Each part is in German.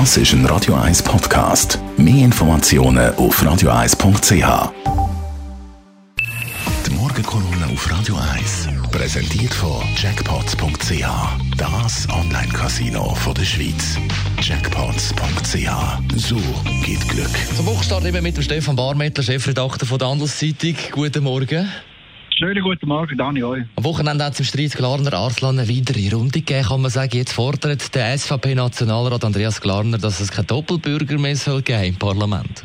Das ist ein Radio 1 Podcast. Mehr Informationen auf radio1.ch. Die Morgenkolumne auf Radio 1 präsentiert von Jackpots.ch. Das Online-Casino der Schweiz. Jackpots.ch. So geht Glück. Zum Buchstart eben mit dem Stefan Barmettler, Chefredakteur von der Handelszeitung. Guten Morgen. Schönen guten Morgen, Daniel. Am Wochenende hat es im Streit Glarner Arslan eine weitere Runde gegeben, kann man sagen. Jetzt fordert der SVP-Nationalrat Andreas Glarner, dass es keinen Doppelbürger mehr soll geben im Parlament.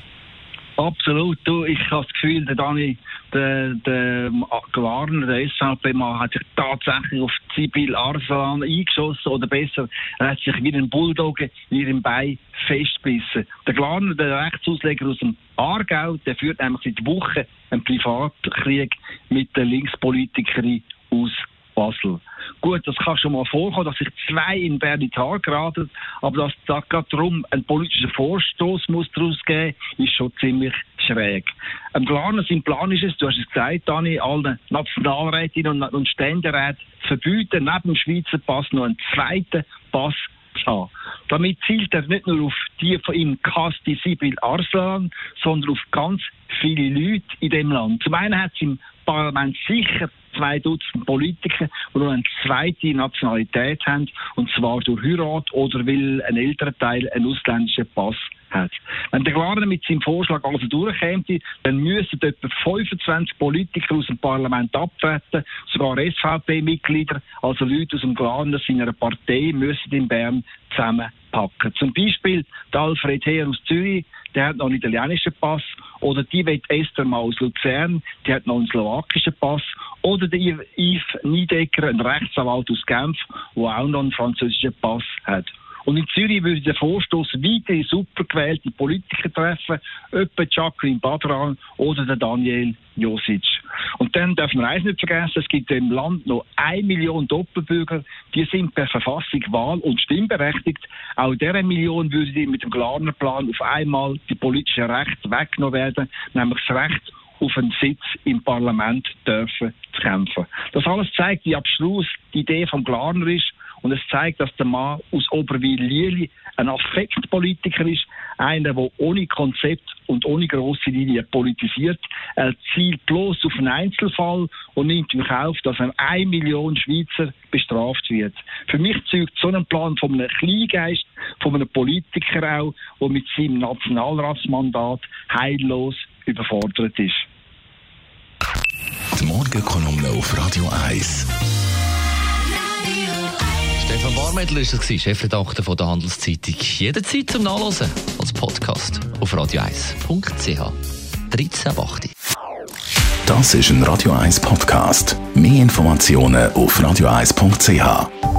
Absolut. Du, ich habe das Gefühl, der Dani, der, der Glarner, der SVP-Mann, hat sich tatsächlich auf Sibyl Arslan eingeschossen, oder besser, er hat sich wie ein Bulldog in ihrem Bein festgebissen. Der Glarner, der Rechtsausleger aus dem Aargau, der führt nämlich seit Wochen einen Privatkrieg mit der Linkspolitikerin aus Basel. Gut, das kann schon mal vorkommen, dass sich zwei in Bern in Haar geraten, aber dass da gerade darum ein politischer Vorstoß muss daraus geben, ist schon ziemlich schräg. Ein Plan, sein Plan ist es, du hast es gesagt, Dani, allen Nationalrätinnen und, und Ständeräten verbieten, neben dem Schweizer Pass noch einen zweiten Pass zu haben. Damit zielt er nicht nur auf die von ihm Kasti Sibyl Arslan, sondern auf ganz viele Leute in dem Land. Zum einen hat es im Parlament sicher zwei Dutzend Politiker, die noch eine zweite Nationalität haben, und zwar durch Heirat oder weil ein älterer Teil einen ausländischen Pass hat. Wenn der Glarner mit seinem Vorschlag also durchkäme, dann müssten etwa 25 Politiker aus dem Parlament abtreten, sogar SVP-Mitglieder, also Leute aus dem Glarner seiner Partei, müssen in Bern zusammenpacken. Zum Beispiel der Alfred Heer aus Zürich, der hat noch einen italienischen Pass, oder die Esther mal aus Luzern, die hat noch einen slowakischen Pass, oder der Yves Niedecker, ein Rechtsanwalt aus Genf, der auch noch einen französischen Pass hat. Und in Zürich würde der Vorstoß weitere supergewählte Politiker treffen, etwa Jacqueline Badran oder der Daniel Josic. Und dann dürfen wir eins nicht vergessen, es gibt im Land noch eine Million Doppelbürger, die sind per Verfassung wahl- und stimmberechtigt. Auch dieser Million würde mit dem Glarner Plan auf einmal die politischen Rechte weggenommen werden, nämlich das Recht auf einen Sitz im Parlament dürfen zu kämpfen. Das alles zeigt, wie abstrus die Idee vom Glarner ist und es zeigt, dass der Mann aus Oberwil-Lieli ein Affektpolitiker ist, einer, der ohne Konzept und ohne grosse Linie politisiert. Er zielt bloß auf einen Einzelfall und nimmt in Kauf, dass eine Million Schweizer bestraft wird. Für mich zeugt so ein Plan von einem Kleingeist, von einem Politiker auch, der mit seinem Nationalratsmandat heillos überfordert ist. Die Morgenkolumne auf Radio 1. Barmettler ist das, Chefredakteur von der Handelszeitung. Jederzeit zum Nachlesen als Podcast auf radio1.ch. 13.8. Das ist ein Radio 1 Podcast. Mehr Informationen auf radio1.ch.